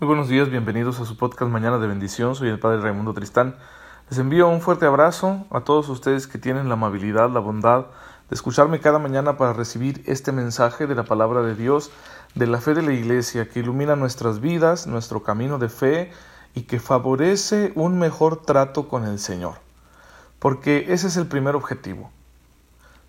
Muy buenos días, bienvenidos a su podcast Mañana de Bendición. Soy el Padre Raimundo Tristán. Les envío un fuerte abrazo a todos ustedes que tienen la amabilidad, la bondad de escucharme cada mañana para recibir este mensaje de la palabra de Dios, de la fe de la Iglesia, que ilumina nuestras vidas, nuestro camino de fe y que favorece un mejor trato con el Señor. Porque ese es el primer objetivo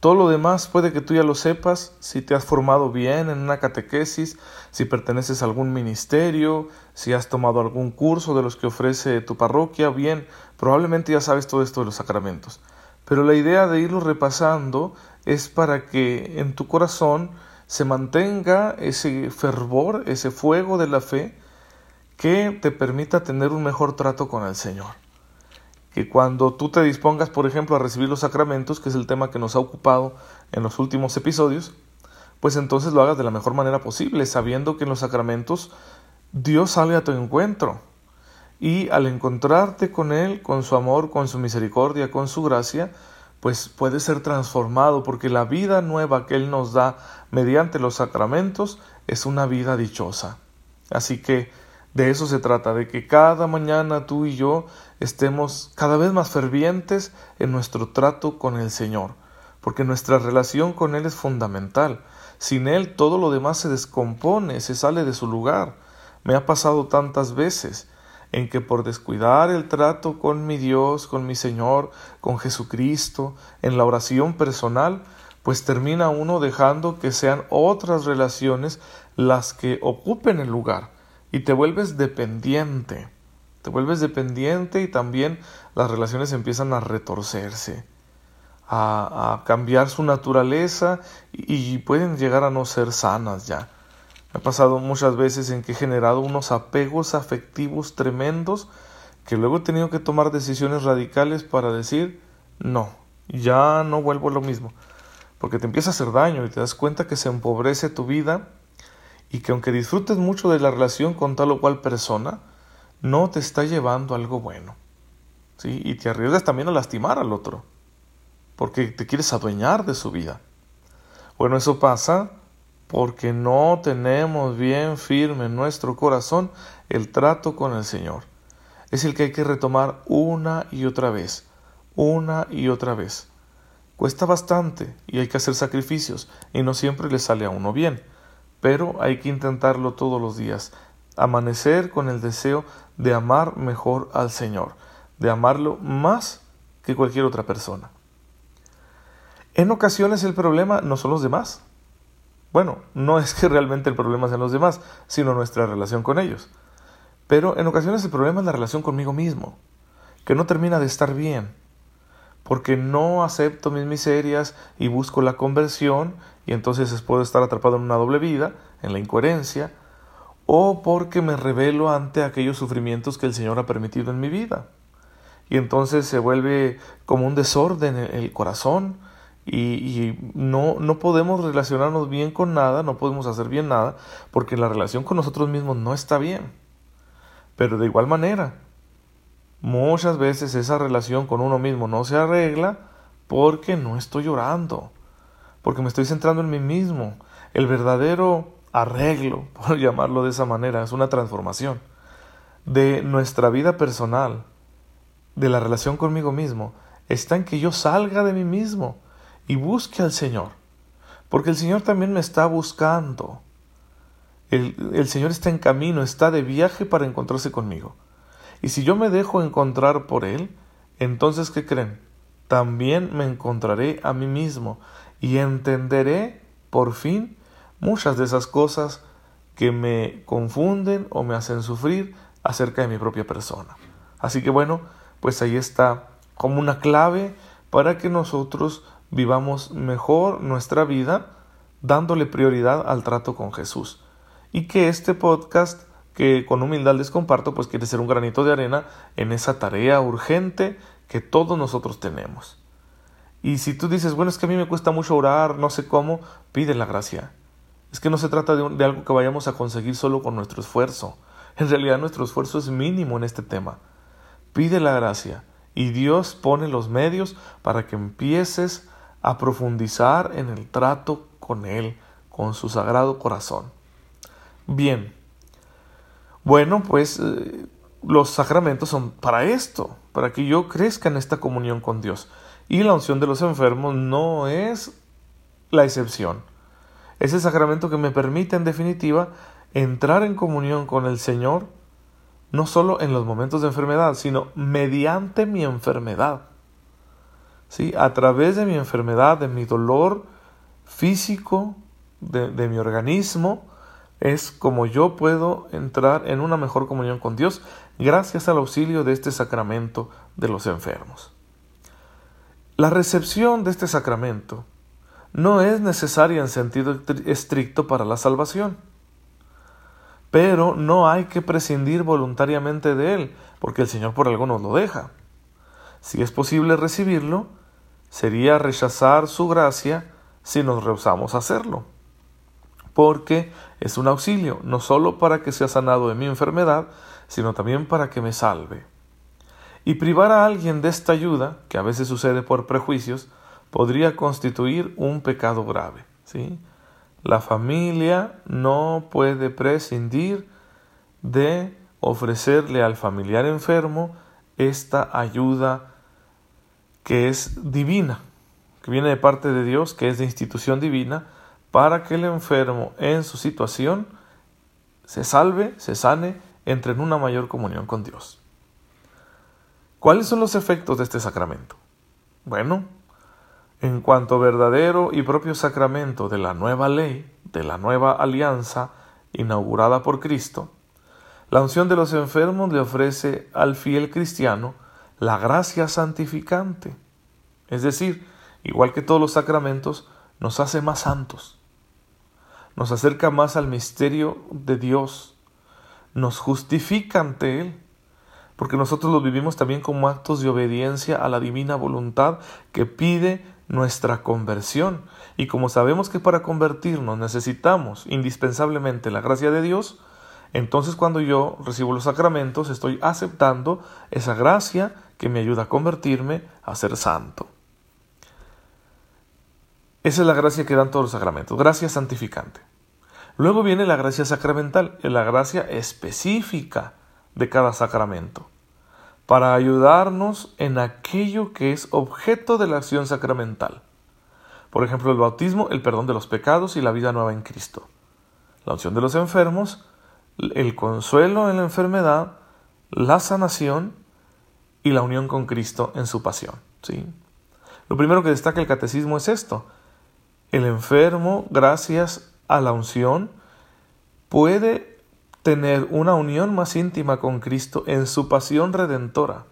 todo lo demás puede que tú ya lo sepas, si te has formado bien en una catequesis, si perteneces a algún ministerio, si has tomado algún curso de los que ofrece tu parroquia, bien, probablemente ya sabes todo esto de los sacramentos. Pero la idea de irlo repasando es para que en tu corazón se mantenga ese fervor, ese fuego de la fe que te permita tener un mejor trato con el Señor que cuando tú te dispongas, por ejemplo, a recibir los sacramentos, que es el tema que nos ha ocupado en los últimos episodios, pues entonces lo hagas de la mejor manera posible, sabiendo que en los sacramentos Dios sale a tu encuentro. Y al encontrarte con Él, con su amor, con su misericordia, con su gracia, pues puede ser transformado, porque la vida nueva que Él nos da mediante los sacramentos es una vida dichosa. Así que de eso se trata, de que cada mañana tú y yo estemos cada vez más fervientes en nuestro trato con el Señor, porque nuestra relación con Él es fundamental. Sin Él todo lo demás se descompone, se sale de su lugar. Me ha pasado tantas veces en que por descuidar el trato con mi Dios, con mi Señor, con Jesucristo, en la oración personal, pues termina uno dejando que sean otras relaciones las que ocupen el lugar y te vuelves dependiente. Te vuelves dependiente y también las relaciones empiezan a retorcerse, a, cambiar su naturaleza y, pueden llegar a no ser sanas ya. Me ha pasado muchas veces en que he generado unos apegos afectivos tremendos que luego he tenido que tomar decisiones radicales para decir no, ya no vuelvo lo mismo. Porque te empieza a hacer daño y te das cuenta que se empobrece tu vida y que aunque disfrutes mucho de la relación con tal o cual persona, no te está llevando algo bueno. ¿sí? Y te arriesgas también a lastimar al otro, porque te quieres adueñar de su vida. Bueno, eso pasa porque no tenemos bien firme en nuestro corazón el trato con el Señor. Es el que hay que retomar una y otra vez, una y otra vez. Cuesta bastante y hay que hacer sacrificios y no siempre le sale a uno bien pero hay que intentarlo todos los días, amanecer con el deseo de amar mejor al Señor, de amarlo más que cualquier otra persona. En ocasiones el problema no son los demás. Bueno, no es que realmente el problema sean los demás, sino nuestra relación con ellos. Pero en ocasiones el problema es la relación conmigo mismo, que no termina de estar bien, porque no acepto mis miserias y busco la conversión y entonces puedo estar atrapado en una doble vida, en la incoherencia, o porque me revelo ante aquellos sufrimientos que el Señor ha permitido en mi vida. Y entonces se vuelve como un desorden en el corazón y, no, no podemos relacionarnos bien con nada, no podemos hacer bien nada, porque la relación con nosotros mismos no está bien. Pero de igual manera, muchas veces esa relación con uno mismo no se arregla porque no estoy llorando porque me estoy centrando en mí mismo. El verdadero arreglo, por llamarlo de esa manera, es una transformación de nuestra vida personal, de la relación conmigo mismo, está en que yo salga de mí mismo y busque al Señor. Porque el Señor también me está buscando. El, el, Señor está en camino, está de viaje para encontrarse conmigo. Y si yo me dejo encontrar por Él, entonces, ¿qué creen? También me encontraré a mí mismo y entenderé por fin muchas de esas cosas que me confunden o me hacen sufrir acerca de mi propia persona. Así que bueno, pues ahí está como una clave para que nosotros vivamos mejor nuestra vida dándole prioridad al trato con Jesús. Y que este podcast que con humildad les comparto, pues quiere ser un granito de arena en esa tarea urgente que todos nosotros tenemos. Y si tú dices, bueno, es que a mí me cuesta mucho orar, no sé cómo, pide la gracia. Es que no se trata de, algo que vayamos a conseguir solo con nuestro esfuerzo. En realidad nuestro esfuerzo es mínimo en este tema. Pide la gracia y Dios pone los medios para que empieces a profundizar en el trato con Él, con su sagrado corazón. Bien, Bueno, pues eh, los sacramentos son para esto, para que yo crezca en esta comunión con Dios. Y la unción de los enfermos no es la excepción. Es el sacramento que me permite, en definitiva, entrar en comunión con el Señor, no solo en los momentos de enfermedad, sino mediante mi enfermedad. ¿Sí? A través de mi enfermedad, de mi dolor físico, de mi organismo, es como yo puedo entrar en una mejor comunión con Dios gracias al auxilio de este sacramento de los enfermos. La recepción de este sacramento no es necesaria en sentido estricto para la salvación, pero no hay que prescindir voluntariamente de él, porque el Señor por algo nos lo deja. Si es posible recibirlo, sería rechazar su gracia si nos rehusamos a hacerlo porque es un auxilio, no solo para que sea sanado de mi enfermedad, sino también para que me salve. Y privar a alguien de esta ayuda, que a veces sucede por prejuicios, podría constituir un pecado grave. ¿sí? La familia no puede prescindir de ofrecerle al familiar enfermo esta ayuda que es divina, que viene de parte de Dios, que es de institución divina, para que el enfermo en su situación se salve, se sane, entre en una mayor comunión con Dios. ¿Cuáles son los efectos de este sacramento? Bueno, en cuanto verdadero y propio sacramento de la nueva ley, de la nueva alianza inaugurada por Cristo, la unción de los enfermos le ofrece al fiel cristiano la gracia santificante. Es decir, igual que todos los sacramentos, nos hace más santos nos acerca más al misterio de Dios, nos justifica ante Él, porque nosotros lo vivimos también como actos de obediencia a la divina voluntad que pide nuestra conversión. Y como sabemos que para convertirnos necesitamos indispensablemente la gracia de Dios, entonces cuando yo recibo los sacramentos estoy aceptando esa gracia que me ayuda a convertirme a ser santo. Esa es la gracia que dan todos los sacramentos, gracia santificante. Luego viene la gracia sacramental, la gracia específica de cada sacramento, para ayudarnos en aquello que es objeto de la acción sacramental. Por ejemplo, el bautismo, el perdón de los pecados y la vida nueva en Cristo. La unción de los enfermos, el consuelo en la enfermedad, la sanación y la unión con Cristo en su pasión. ¿sí? Lo primero que destaca el catecismo es esto, el enfermo, gracias a la unción, puede tener una unión más íntima con Cristo en su pasión redentora,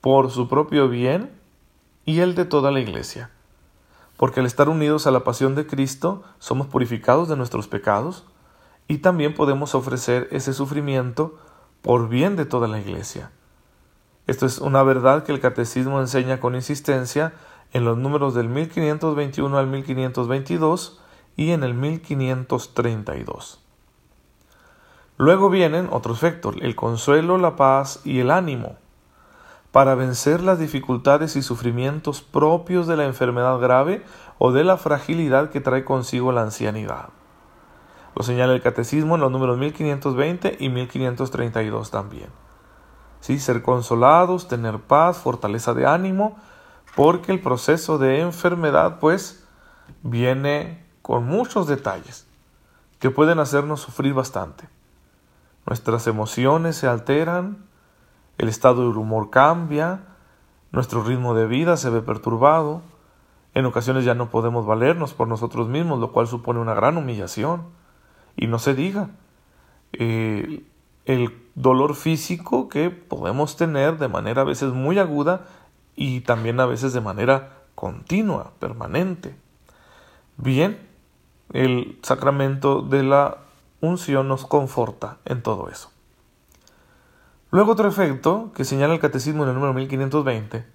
por su propio bien y el de toda la Iglesia. Porque al estar unidos a la pasión de Cristo, somos purificados de nuestros pecados y también podemos ofrecer ese sufrimiento por bien de toda la Iglesia. Esto es una verdad que el Catecismo enseña con insistencia en los números del 1521 al 1522 y en el 1532. Luego vienen otros efectos, el consuelo, la paz y el ánimo, para vencer las dificultades y sufrimientos propios de la enfermedad grave o de la fragilidad que trae consigo la ancianidad. Lo señala el Catecismo en los números 1520 y 1532 también. ¿Sí? Ser consolados, tener paz, fortaleza de ánimo, porque el proceso de enfermedad pues viene con muchos detalles que pueden hacernos sufrir bastante. Nuestras emociones se alteran, el estado del humor cambia, nuestro ritmo de vida se ve perturbado, en ocasiones ya no podemos valernos por nosotros mismos, lo cual supone una gran humillación. Y no se diga, eh, el dolor físico que podemos tener de manera a veces muy aguda y también a veces de manera continua, permanente. Bien, el sacramento de la unción nos conforta en todo eso. Luego otro efecto que señala el catecismo en el número 1520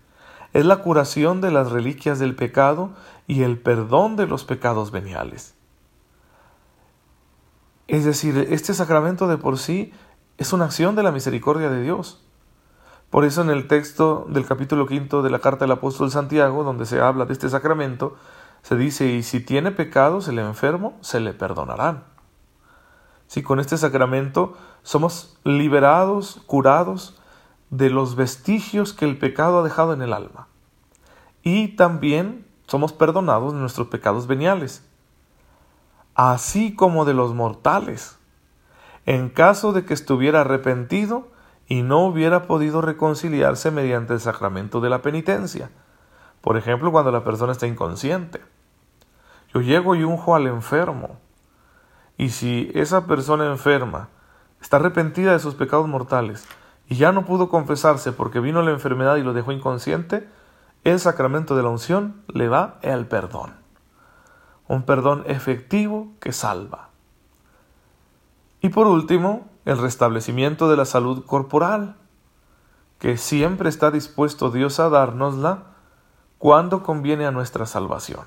es la curación de las reliquias del pecado y el perdón de los pecados veniales. Es decir, este sacramento de por sí es una acción de la misericordia de Dios. Por eso en el texto del capítulo quinto de la carta del apóstol Santiago, donde se habla de este sacramento, se dice, y si tiene pecados el enfermo, se le perdonarán. Si con este sacramento somos liberados, curados de los vestigios que el pecado ha dejado en el alma. Y también somos perdonados de nuestros pecados veniales, así como de los mortales, en caso de que estuviera arrepentido y no hubiera podido reconciliarse mediante el sacramento de la penitencia. Por ejemplo, cuando la persona está inconsciente. Yo llego y unjo al enfermo. Y si esa persona enferma está arrepentida de sus pecados mortales y ya no pudo confesarse porque vino la enfermedad y lo dejó inconsciente, el sacramento de la unción le da el perdón. Un perdón efectivo que salva. Y por último, el restablecimiento de la salud corporal, que siempre está dispuesto Dios a dárnosla cuando conviene a nuestra salvación.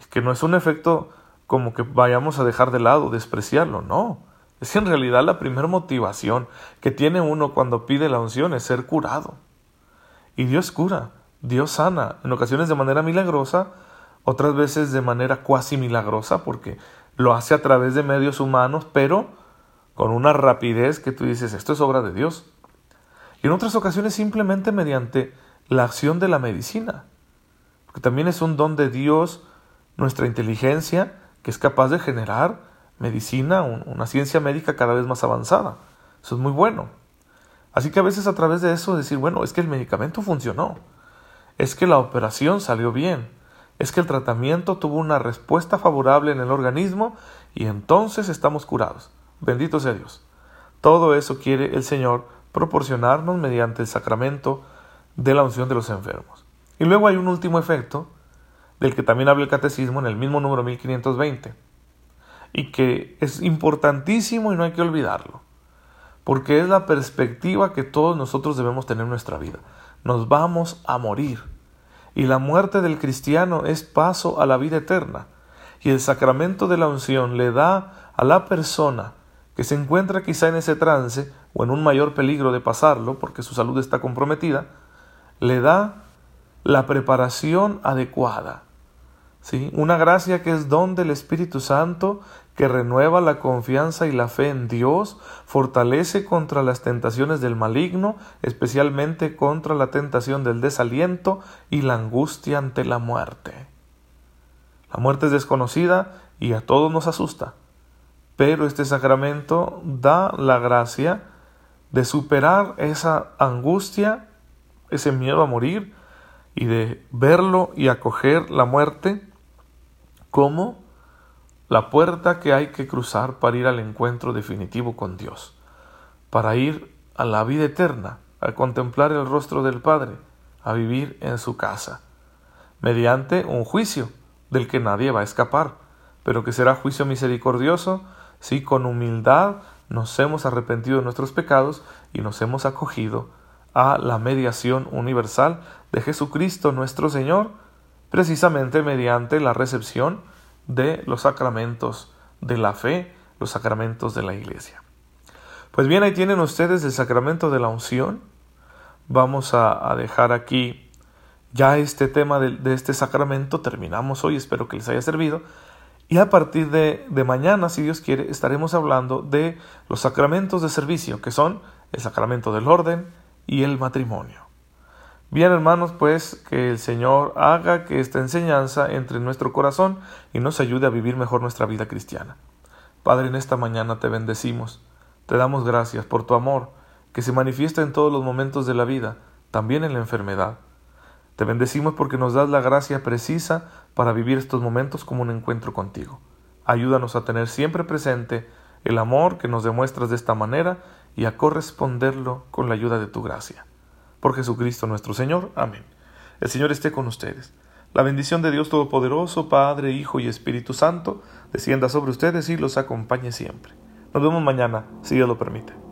Es que no es un efecto como que vayamos a dejar de lado, despreciarlo, no. Es en realidad la primera motivación que tiene uno cuando pide la unción es ser curado. Y Dios cura, Dios sana, en ocasiones de manera milagrosa, otras veces de manera cuasi milagrosa, porque lo hace a través de medios humanos, pero con una rapidez que tú dices, esto es obra de Dios. Y en otras ocasiones simplemente mediante la acción de la medicina, porque también es un don de Dios nuestra inteligencia que es capaz de generar medicina, una ciencia médica cada vez más avanzada. Eso es muy bueno. Así que a veces a través de eso decir, bueno, es que el medicamento funcionó, es que la operación salió bien, es que el tratamiento tuvo una respuesta favorable en el organismo y entonces estamos curados. Bendito sea Dios. Todo eso quiere el Señor proporcionarnos mediante el sacramento de la unción de los enfermos. Y luego hay un último efecto, del que también habla el catecismo en el mismo número 1520, y que es importantísimo y no hay que olvidarlo, porque es la perspectiva que todos nosotros debemos tener en nuestra vida. Nos vamos a morir, y la muerte del cristiano es paso a la vida eterna, y el sacramento de la unción le da a la persona que se encuentra quizá en ese trance o en un mayor peligro de pasarlo porque su salud está comprometida, le da la preparación adecuada. ¿sí? Una gracia que es don del Espíritu Santo que renueva la confianza y la fe en Dios, fortalece contra las tentaciones del maligno, especialmente contra la tentación del desaliento y la angustia ante la muerte. La muerte es desconocida y a todos nos asusta pero este sacramento da la gracia de superar esa angustia, ese miedo a morir y de verlo y acoger la muerte como la puerta que hay que cruzar para ir al encuentro definitivo con Dios, para ir a la vida eterna, a contemplar el rostro del Padre, a vivir en su casa, mediante un juicio del que nadie va a escapar, pero que será juicio misericordioso si con humildad nos hemos arrepentido de nuestros pecados y nos hemos acogido a la mediación universal de Jesucristo nuestro Señor, precisamente mediante la recepción de los sacramentos de la fe, los sacramentos de la Iglesia. Pues bien, ahí tienen ustedes el sacramento de la unción. Vamos a, dejar aquí ya este tema de, este sacramento. Terminamos hoy, espero que les haya servido. Y a partir de, mañana, si Dios quiere, estaremos hablando de los sacramentos de servicio, que son el sacramento del orden y el matrimonio. Bien, hermanos, pues que el Señor haga que esta enseñanza entre en nuestro corazón y nos ayude a vivir mejor nuestra vida cristiana. Padre, en esta mañana te bendecimos, te damos gracias por tu amor, que se manifiesta en todos los momentos de la vida, también en la enfermedad. Te bendecimos porque nos das la gracia precisa para vivir estos momentos como un encuentro contigo. Ayúdanos a tener siempre presente el amor que nos demuestras de esta manera y a corresponderlo con la ayuda de tu gracia. Por Jesucristo nuestro Señor. Amén. El Señor esté con ustedes. La bendición de Dios Todopoderoso, Padre, Hijo y Espíritu Santo, descienda sobre ustedes y los acompañe siempre. Nos vemos mañana, si Dios lo permite.